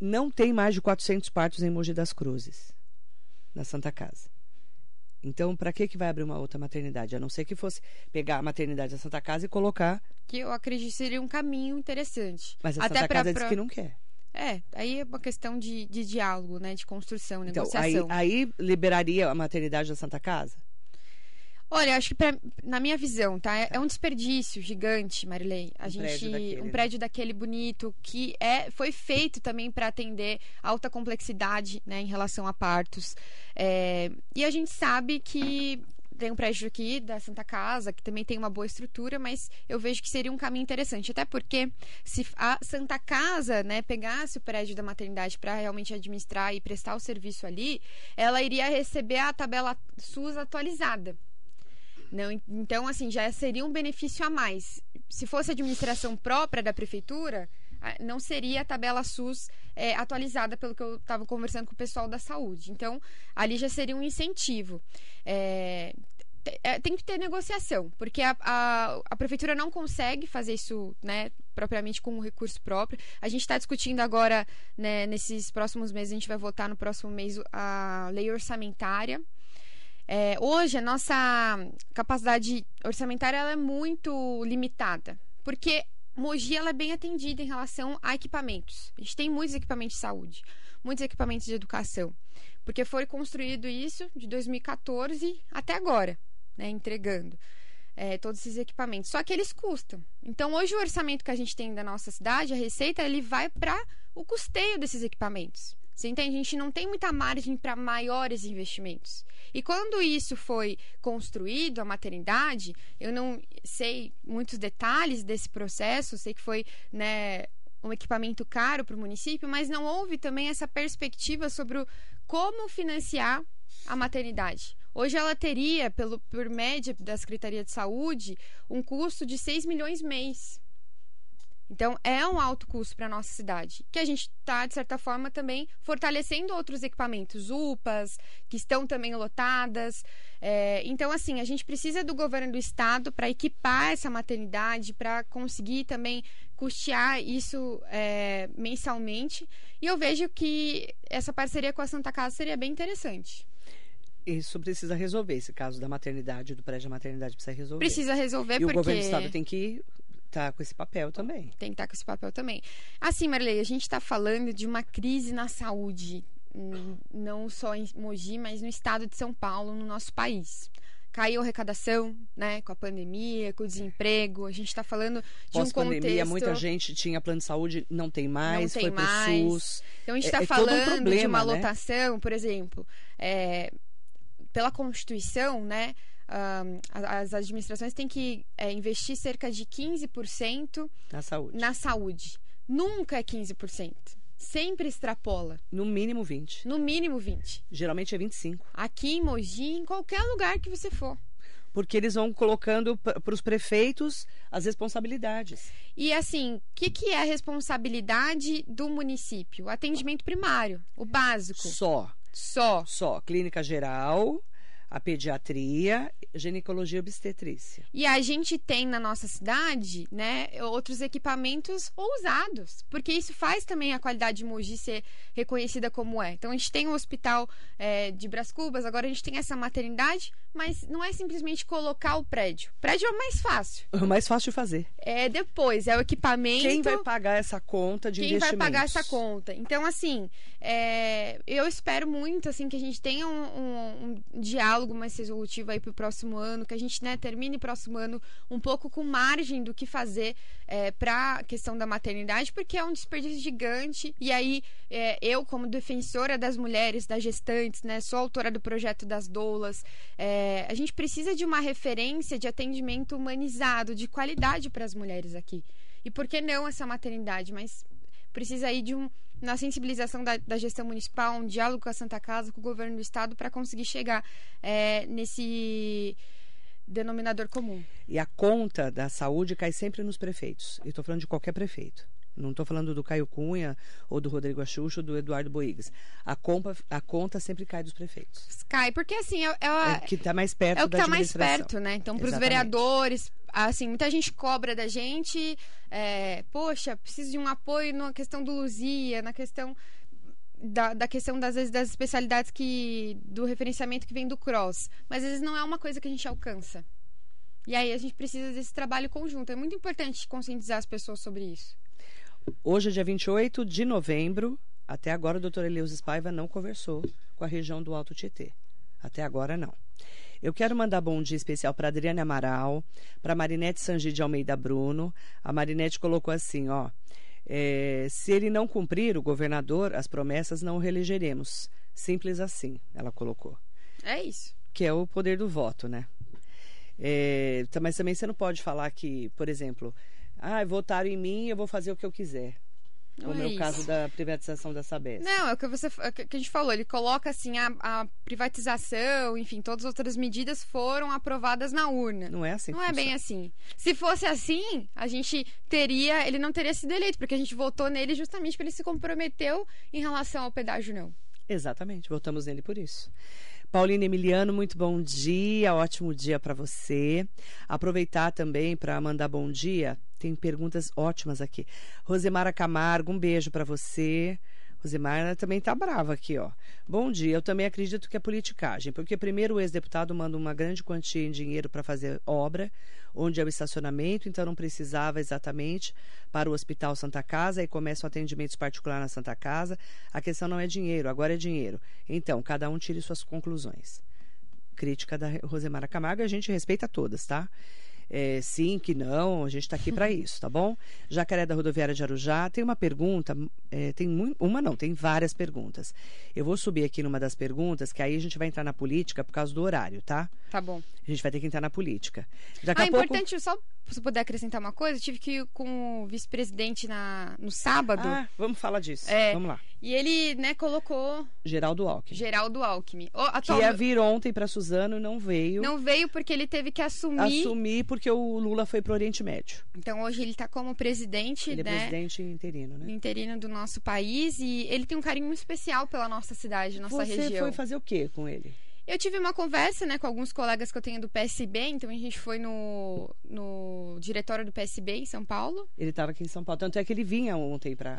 Não tem mais de 400 partos em Mogi das Cruzes, na Santa Casa. Então, para que que vai abrir uma outra maternidade? A não ser que fosse pegar a maternidade da Santa Casa e colocar. Que eu acredito seria um caminho interessante. Mas a Até Santa Casa pra... diz que não quer. É, aí é uma questão de, de diálogo, né? De construção, então, negociação. Aí, aí liberaria a maternidade da Santa Casa? Olha, acho que pra, na minha visão, tá? É, é um desperdício gigante, Marilei. A um gente prédio daquele, um né? prédio daquele bonito que é foi feito também para atender alta complexidade, né, em relação a partos. É, e a gente sabe que tem um prédio aqui da Santa Casa, que também tem uma boa estrutura, mas eu vejo que seria um caminho interessante. Até porque, se a Santa Casa né, pegasse o prédio da maternidade para realmente administrar e prestar o serviço ali, ela iria receber a tabela SUS atualizada. Não, então, assim, já seria um benefício a mais. Se fosse administração própria da prefeitura, não seria a tabela SUS é, atualizada, pelo que eu estava conversando com o pessoal da saúde. Então, ali já seria um incentivo. É, tem que ter negociação, porque a, a, a, prefeitura não consegue fazer isso né, propriamente com um recurso próprio. A gente está discutindo agora, né, nesses próximos meses, a gente vai votar no próximo mês a lei orçamentária. É, hoje, a nossa capacidade orçamentária é muito limitada, porque Mogi ela é bem atendida em relação a equipamentos. A gente tem muitos equipamentos de saúde, muitos equipamentos de educação, porque foi construído isso de 2014 até agora, né, entregando é, todos esses equipamentos. Só que eles custam. Então, hoje o orçamento que a gente tem da nossa cidade, a receita, ele vai para o custeio desses equipamentos. Você entende? A gente não tem muita margem para maiores investimentos. E quando isso foi construído, a maternidade, eu não sei muitos detalhes desse processo, sei que foi né, um equipamento caro para o município, mas não houve também essa perspectiva sobre o, como financiar a maternidade. Hoje ela teria, pelo, por média da Secretaria de Saúde, um custo de 6 milhões mês. Então, é um alto custo para a nossa cidade, que a gente está, de certa forma, também fortalecendo outros equipamentos, UPAs, que estão também lotadas. É, então, assim, a gente precisa do governo do estado para equipar essa maternidade, para conseguir também custear isso é, mensalmente. E eu vejo que essa parceria com a Santa Casa seria bem interessante isso precisa resolver. Esse caso da maternidade, do prédio da maternidade, precisa resolver. Precisa resolver e porque... o governo do estado tem que tá com esse papel também. Tem que estar tá com esse papel também. Assim, Marley, a gente está falando de uma crise na saúde, não só em Mogi, mas no estado de São Paulo, no nosso país. Caiu a arrecadação, né, com a pandemia, com o desemprego. A gente está falando de um contexto... muita gente tinha plano de saúde, não tem mais, não tem foi mais. SUS. Então a gente está é, é falando um problema, de uma né? lotação, por exemplo, é, pela Constituição, né, um, as administrações têm que é, investir cerca de 15% na saúde. na saúde. Nunca é 15%. Sempre extrapola. No mínimo 20. No mínimo 20. Geralmente é 25. Aqui em Mogi, em qualquer lugar que você for. Porque eles vão colocando para os prefeitos as responsabilidades. E assim, o que, que é a responsabilidade do município? O atendimento primário, o básico. Só. Só. Só. Clínica geral, a pediatria, ginecologia e obstetrícia. E a gente tem na nossa cidade, né, outros equipamentos ousados, porque isso faz também a qualidade de Mogi ser reconhecida como é. Então a gente tem o hospital é, de Bras Cubas, agora a gente tem essa maternidade, mas não é simplesmente colocar o prédio. O prédio é o mais fácil. O mais fácil de fazer. É depois, é o equipamento. Quem vai pagar essa conta de Quem vai pagar essa conta? Então, assim, é, eu espero muito assim que a gente tenha um, um, um diálogo mais resolutivo aí para o próximo ano, que a gente né, termine próximo ano um pouco com margem do que fazer é, para a questão da maternidade, porque é um desperdício gigante. E aí, é, eu, como defensora das mulheres, das gestantes, né, sou autora do projeto das doulas, é, a gente precisa de uma referência de atendimento humanizado, de qualidade para as mulheres aqui. E por que não essa maternidade? Mas precisa aí de um na sensibilização da, da, gestão municipal, um diálogo com a Santa Casa, com o governo do estado, para conseguir chegar é, nesse denominador comum. E a conta da saúde cai sempre nos prefeitos. E estou falando de qualquer prefeito. Não estou falando do Caio Cunha, ou do Rodrigo Axuxa, ou do Eduardo Boigas. A, conta, a conta sempre cai dos prefeitos. Cai, porque assim... É, é, é que está mais perto É o que está mais perto, né? Então, para os vereadores, assim, muita gente cobra da gente, é, poxa, preciso de um apoio na questão do Luzia, na questão da, da questão das vezes das especialidades que do referenciamento que vem do cross, mas às vezes não é uma coisa que a gente alcança. E aí a gente precisa desse trabalho conjunto. É muito importante conscientizar as pessoas sobre isso. Hoje é dia 28 de novembro. Até agora o doutor Eleusis Paiva não conversou com a região do Alto Tietê. Até agora não. Eu quero mandar bom dia especial para Adriane Amaral, para Marinete Sangi de Almeida Bruno. A Marinete colocou assim, ó. É, se ele não cumprir, o governador, as promessas não o reelegeremos. Simples assim, ela colocou. É isso. Que é o poder do voto, né? É, mas também você não pode falar que, por exemplo, ah, votaram em mim, eu vou fazer o que eu quiser. Não como é, o caso da privatização da Sabesp. Não, é o que, você, é o que a gente falou. Ele coloca assim, a, a, privatização, enfim, todas as outras medidas foram aprovadas na urna. Não é assim Não é bem assim. Se fosse assim, a gente teria... Ele não teria sido eleito, porque a gente votou nele justamente porque ele se comprometeu em relação ao pedágio não. Exatamente, votamos nele por isso. Paulina Emiliano, muito bom dia, ótimo dia para você. Aproveitar também para mandar bom dia tem perguntas ótimas aqui. Rosemara Camargo, um beijo para você. Rosemara também tá brava aqui, ó. Bom dia, eu também acredito que é politicagem, porque primeiro o ex-deputado manda uma grande quantia em dinheiro para fazer obra, onde é o estacionamento, então não precisava exatamente para o Hospital Santa Casa e começa o atendimento particular na Santa Casa. A questão não é dinheiro, agora é dinheiro. Então, cada um tire suas conclusões. Crítica da Rosemara Camargo, a gente respeita todas, tá? É, sim, que não, a gente está aqui para isso, tá bom? Jacaré da Rodoviária de Arujá, tem uma pergunta, é, tem muito, uma não, tem várias perguntas. Eu vou subir aqui numa das perguntas, que aí a gente vai entrar na política por causa do horário, tá? Tá bom. A gente vai ter que entrar na política. Daqui ah, a importante, pouco... só se puder acrescentar uma coisa, eu tive que ir com o vice-presidente no sábado. Ah, vamos falar disso. É, vamos lá. E ele, né, colocou. Geraldo Alckmin. Geraldo Alckmin. O, atual... Que ia vir ontem para Suzano não veio. Não veio porque ele teve que assumir. Assumir porque o Lula foi para o Oriente Médio. Então hoje ele está como presidente. Ele né, é presidente interino, né? Interino do nosso país e ele tem um carinho especial pela nossa cidade, nossa Você região. Você foi fazer o quê com ele? Eu tive uma conversa, né, com alguns colegas que eu tenho do PSB, então a gente foi no, no diretório do PSB em São Paulo. Ele estava aqui em São Paulo, tanto é que ele vinha ontem para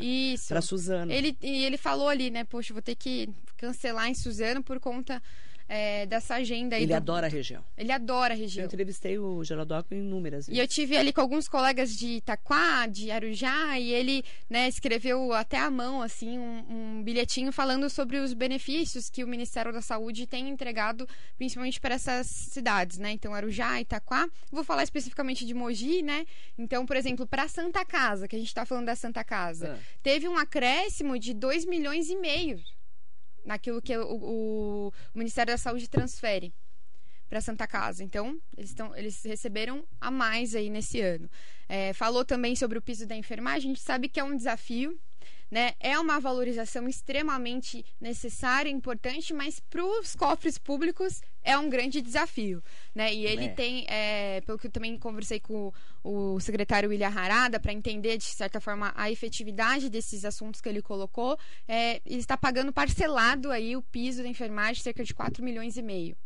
Suzano. Ele e ele falou ali, né, poxa, vou ter que cancelar em Suzano por conta é, dessa agenda aí. Ele do... adora a região. Ele adora a região. Eu entrevistei o Geraldo Alckmin inúmeras vezes. E eu tive ali com alguns colegas de Itaquá, de Arujá, e ele né, escreveu até à mão assim um, um, bilhetinho falando sobre os benefícios que o Ministério da Saúde tem entregado, principalmente para essas cidades, né? Então, Arujá, Itaquá. Vou falar especificamente de Mogi, né? Então, por exemplo, para Santa Casa, que a gente está falando da Santa Casa, ah. teve um acréscimo de 2 milhões e meio naquilo que o, o, o Ministério da Saúde transfere para Santa Casa. Então, eles, tão, eles receberam a mais aí nesse ano. É, falou também sobre o piso da enfermagem. A gente sabe que é um desafio, né? É uma valorização extremamente necessária, importante, mas para os cofres públicos é um grande desafio, né? E ele é. tem, é, pelo que eu também conversei com o, secretário William Harada para entender de certa forma a efetividade desses assuntos que ele colocou, é, ele está pagando parcelado aí o piso da enfermagem cerca de 4 milhões e meio.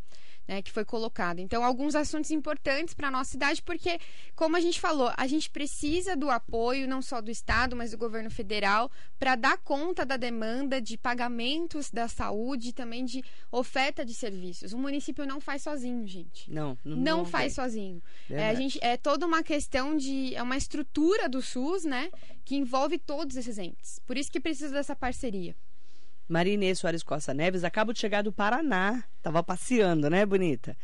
Né, que foi colocado. Então, alguns assuntos importantes para a nossa cidade, porque, como a gente falou, a gente precisa do apoio não só do Estado, mas do governo federal para dar conta da demanda de pagamentos da saúde e também de oferta de serviços. O município não faz sozinho, gente. Não, não, Não, não faz vem. sozinho. É, a gente, é toda uma questão de. É uma estrutura do SUS, né? Que envolve todos esses entes. Por isso que precisa dessa parceria. Maria Inês Soares Costa Neves acaba de chegar do Paraná. Tava passeando, né, bonita?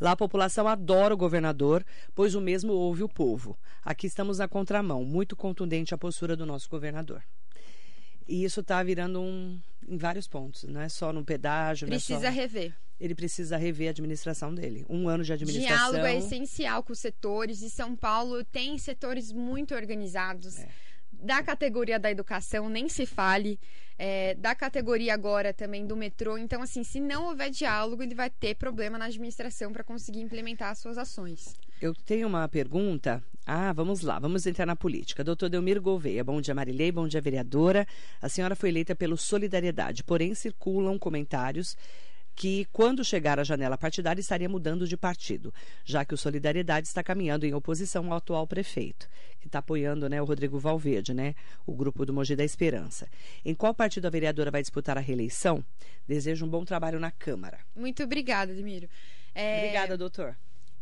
Lá a população adora o governador, pois o mesmo ouve o povo. Aqui estamos na contramão, muito contundente a postura do nosso governador. E isso está virando um em vários pontos, não é só no pedágio, é Precisa só... rever. ele precisa rever a administração dele. Um ano de administração. Diálogo é essencial com os setores. E São Paulo tem setores muito organizados. É. Da categoria da educação, nem se fale. É, da categoria agora também do metrô. Então, assim, se não houver diálogo, ele vai ter problema na administração para conseguir implementar as suas ações. Eu tenho uma pergunta. Ah, vamos lá, vamos entrar na política. Doutor Delmiro Gouveia, bom dia Marilei, bom dia vereadora. A senhora foi eleita pelo Solidariedade, porém circulam comentários que quando chegar à janela partidária estaria mudando de partido, já que o Solidariedade está caminhando em oposição ao atual prefeito, que está apoiando né, o Rodrigo Valverde, né, o grupo do Mogi da Esperança. Em qual partido a vereadora vai disputar a reeleição? Desejo um bom trabalho na Câmara. Muito obrigada, Admiro. É, Obrigada, doutor.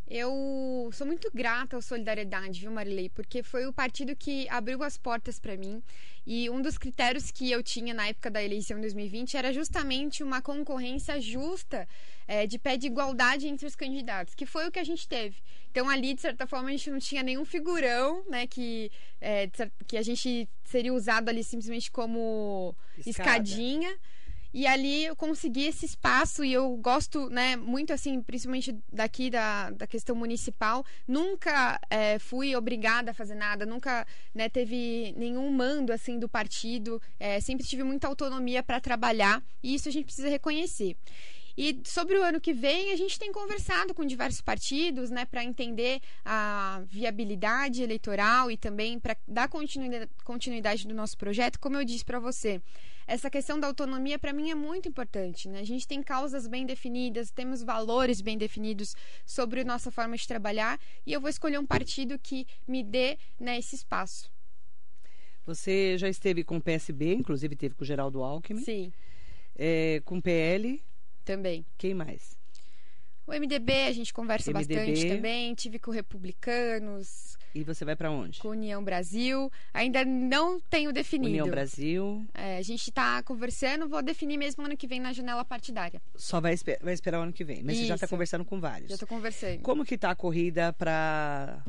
Eu sou muito grata ao Solidariedade, viu, Marilei? Porque foi o partido que abriu as portas para mim. E um dos critérios que eu tinha na época da eleição em 2020 era justamente uma concorrência justa, é, de pé de igualdade entre os candidatos, que foi o que a gente teve. Então, ali, de certa forma, a gente não tinha nenhum figurão, né, que, é, que a gente seria usado ali simplesmente como Escada. escadinha. E ali eu consegui esse espaço e eu gosto, né, muito assim, principalmente daqui da, da questão municipal. Nunca é, fui obrigada a fazer nada, nunca né, teve nenhum mando assim do partido. É, sempre tive muita autonomia para trabalhar e isso a gente precisa reconhecer. E sobre o ano que vem, a gente tem conversado com diversos partidos, né, para entender a viabilidade eleitoral e também para dar continuidade, continuidade do nosso projeto. Como eu disse para você, essa questão da autonomia para mim é muito importante. Né? A gente tem causas bem definidas, temos valores bem definidos sobre a nossa forma de trabalhar e eu vou escolher um partido que me dê né, esse espaço. Você já esteve com o PSB, inclusive teve com o Geraldo Alckmin, Sim, é, com o PL, também. quem mais? O MDB a gente conversa MDB. bastante também. Tive com republicanos, E você vai para onde? com União Brasil. Ainda não tenho definido. União Brasil. É, a gente está conversando, vou definir mesmo ano que vem na janela partidária. Só vai, esper- vai esperar o ano que vem. Mas você já está Isso. conversando com vários. Já estou conversando. Como que está a corrida para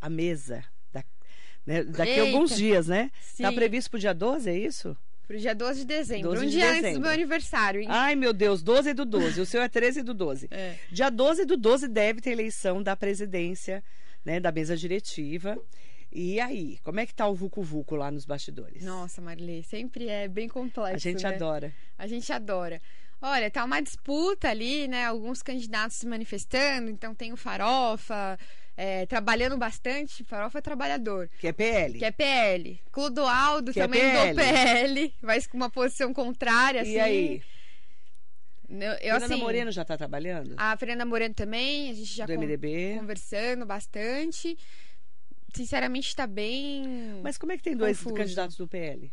a mesa? Da- né, Daqui a alguns dias, né? Está Sim. previsto para o dia 12, é isso? Pro dia 12 de dezembro. 12 um de dia antes do dezembro. meu aniversário, hein? Ai, meu Deus, 12 do 12. O seu é 13 do 12. É. Dia 12 do 12 deve ter eleição da presidência, né, da mesa diretiva. E aí, como é que tá o Vucu Vucu lá nos bastidores? Nossa, Marilê, sempre é bem complexo. a gente né? adora. A gente adora. Olha, tá uma disputa ali, né? Alguns candidatos se manifestando, então tem o Farofa, é, trabalhando bastante. Farofa é trabalhador. Que é PL. Que é PL. Clodoaldo Que é também PL. do PL, mas com uma posição contrária, assim. E aí? Eu, eu, Fernanda assim, Moreno já está trabalhando? A Fernanda Moreno também, a gente já do con- MDB. conversando bastante. Sinceramente, está bem. Mas como é que tem dois Confuso. candidatos do PL?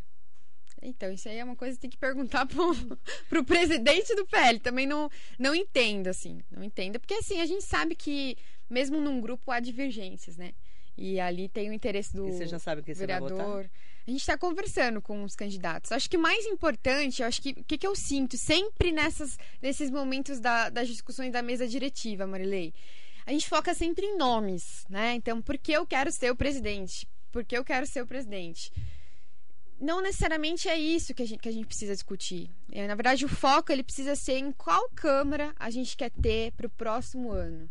Então, isso aí é uma coisa que tem que perguntar pro, pro presidente do PL. Também não, não entendo, assim. Não entendo. Porque, assim, a gente sabe que, mesmo num grupo, há divergências, né? E ali tem o interesse do E você já sabe que você vai votar? vereador. A gente está conversando com os candidatos. Acho que mais importante, acho que o que, que eu sinto sempre nessas, nesses momentos da- das discussões da mesa diretiva, Marilei? A gente foca sempre em nomes, né? Então, por que eu quero ser o presidente? Por que eu quero ser o presidente? Não necessariamente é isso que a gente, que a gente precisa discutir. É, na verdade, o foco ele precisa ser em qual Câmara a gente quer ter para o próximo ano.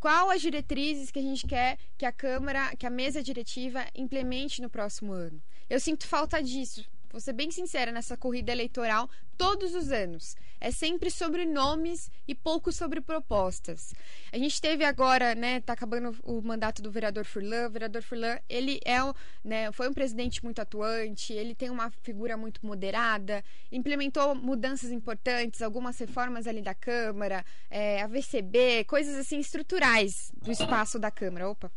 Qual as diretrizes que a gente quer que a Câmara, que a mesa diretiva implemente no próximo ano. Eu sinto falta disso. Vou ser bem sincera, nessa corrida eleitoral todos os anos. É sempre sobre nomes e pouco sobre propostas. A gente teve agora, né, tá acabando o mandato do vereador Furlan. O vereador Furlan, ele é, né, foi um presidente muito atuante, ele tem uma figura muito moderada, implementou mudanças importantes, algumas reformas ali da Câmara, é, a VCB, coisas assim estruturais do espaço da Câmara. Opa.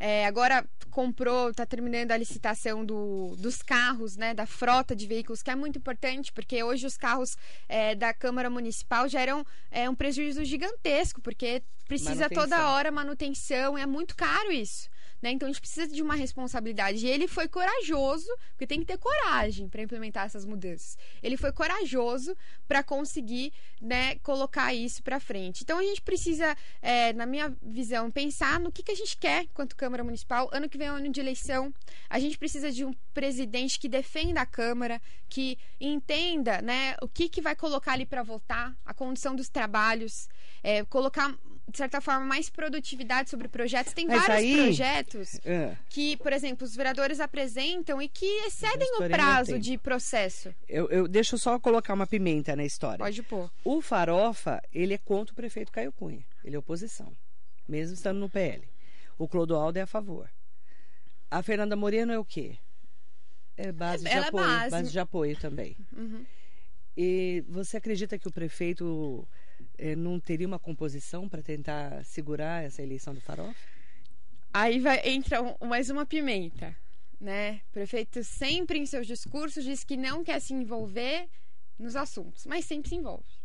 É, agora comprou, está terminando a licitação do, dos carros, né, da frota de veículos, que é muito importante, porque hoje os carros é, da Câmara Municipal geram é, um prejuízo gigantesco, porque precisa manutenção. toda hora manutenção, é muito caro isso. Né? Então a gente precisa de uma responsabilidade. E ele foi corajoso, porque tem que ter coragem para implementar essas mudanças. Ele foi corajoso para conseguir né, colocar isso para frente. Então a gente precisa, é, na minha visão, pensar no que, que a gente quer quanto Câmara Municipal. Ano que vem é ano de eleição. A gente precisa de um presidente que defenda a Câmara, que entenda né, o que, que vai colocar ali para votar, a condição dos trabalhos, é, colocar de certa forma, mais produtividade sobre projetos. Tem Mas vários aí... projetos é. que, por exemplo, os vereadores apresentam e que excedem o prazo de processo. Eu, eu, deixa eu só colocar uma pimenta na história. Pode pôr. O Farofa, ele é contra o prefeito Caio Cunha. Ele é oposição, mesmo estando no PL. O Clodoaldo é a favor. A Fernanda Moreno é o quê? É base de Ela é apoio. É base. base de apoio também. Uhum. E você acredita que o prefeito não teria uma composição para tentar segurar essa eleição do Farofa? Aí vai, entra um, mais uma pimenta, né? O prefeito sempre em seus discursos diz que não quer se envolver nos assuntos, mas sempre se envolve.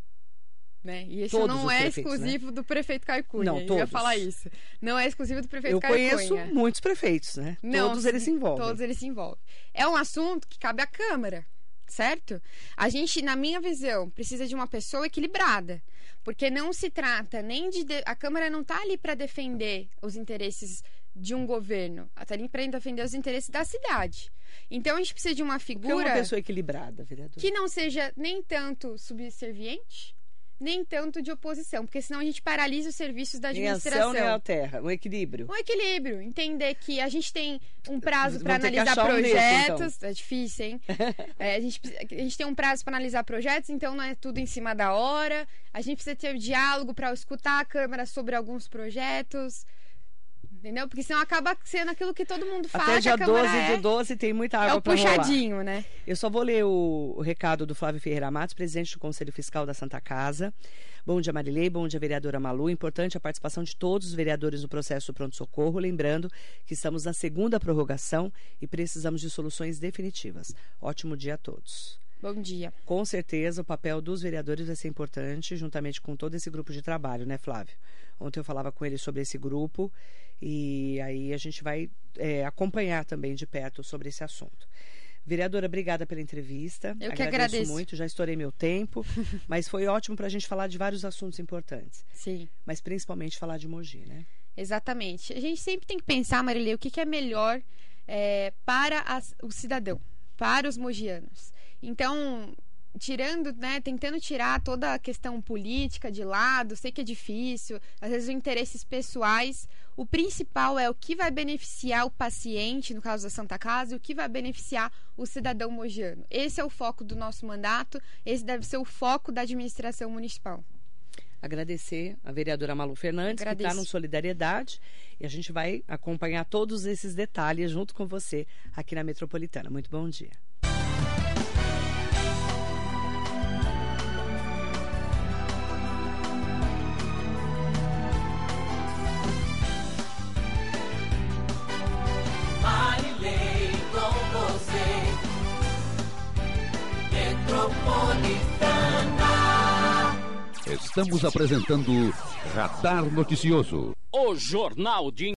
Né? E isso não é exclusivo né? do prefeito Caio Cunha. Não, todos. Eu ia falar isso. Não é exclusivo do prefeito Eu Caio Cunha. Eu conheço muitos prefeitos, né? Não, todos eles se envolvem. Todos eles se envolvem. É um assunto que cabe à Câmara, certo? A gente, na minha visão, precisa de uma pessoa equilibrada, porque não se trata nem de, de a Câmara não está ali para defender os interesses de um governo, está ali para defender os interesses da cidade. Então a gente precisa de uma figura uma pessoa equilibrada, vereador. Que não seja nem tanto subserviente, nem tanto de oposição, porque senão a gente paralisa os serviços da administração. Nem ação, nem terra, um equilíbrio. Um equilíbrio, entender que a gente tem um prazo para analisar projetos, um então. é difícil, hein? é, a, gente, a gente tem um prazo para analisar projetos, então não é tudo em cima da hora. A gente precisa ter diálogo para escutar a Câmara sobre alguns projetos. Entendeu? Porque senão acaba sendo aquilo que todo mundo fala. Até dia 12 é... do 12 tem muita água É o puxadinho, rolar. né? Eu só vou ler o, o, recado do Flávio Ferreira Matos, presidente do Conselho Fiscal da Santa Casa. Bom dia, Marilei. Bom dia, vereadora Malu. Importante a participação de todos os vereadores no processo do pronto-socorro. Lembrando que estamos na segunda prorrogação e precisamos de soluções definitivas. Ótimo dia a todos. Bom dia. Com certeza, o papel dos vereadores vai ser importante, juntamente com todo esse grupo de trabalho, né, Flávio? Ontem eu falava com ele sobre esse grupo e aí a gente vai é, acompanhar também de perto sobre esse assunto. Vereadora, obrigada pela entrevista. Eu que agradeço, agradeço. muito, já estourei meu tempo, mas foi ótimo para a gente falar de vários assuntos importantes. Sim. Mas principalmente falar de Mogi, né? Exatamente. A gente sempre tem que pensar, Marilê, o que, que é melhor é, para as, o cidadão, para os mogianos. Então, tirando, né, tentando tirar toda a questão política de lado, sei que é difícil, às vezes os interesses pessoais, o principal é o que vai beneficiar o paciente, no caso da Santa Casa, e o que vai beneficiar o cidadão mogiano. Esse é o foco do nosso mandato, esse deve ser o foco da administração municipal. Agradecer a vereadora Malu Fernandes, Agradeço. que está no Solidariedade, e a gente vai acompanhar todos esses detalhes junto com você aqui na Metropolitana. Muito bom dia. Estamos apresentando Radar Noticioso. O Jornal de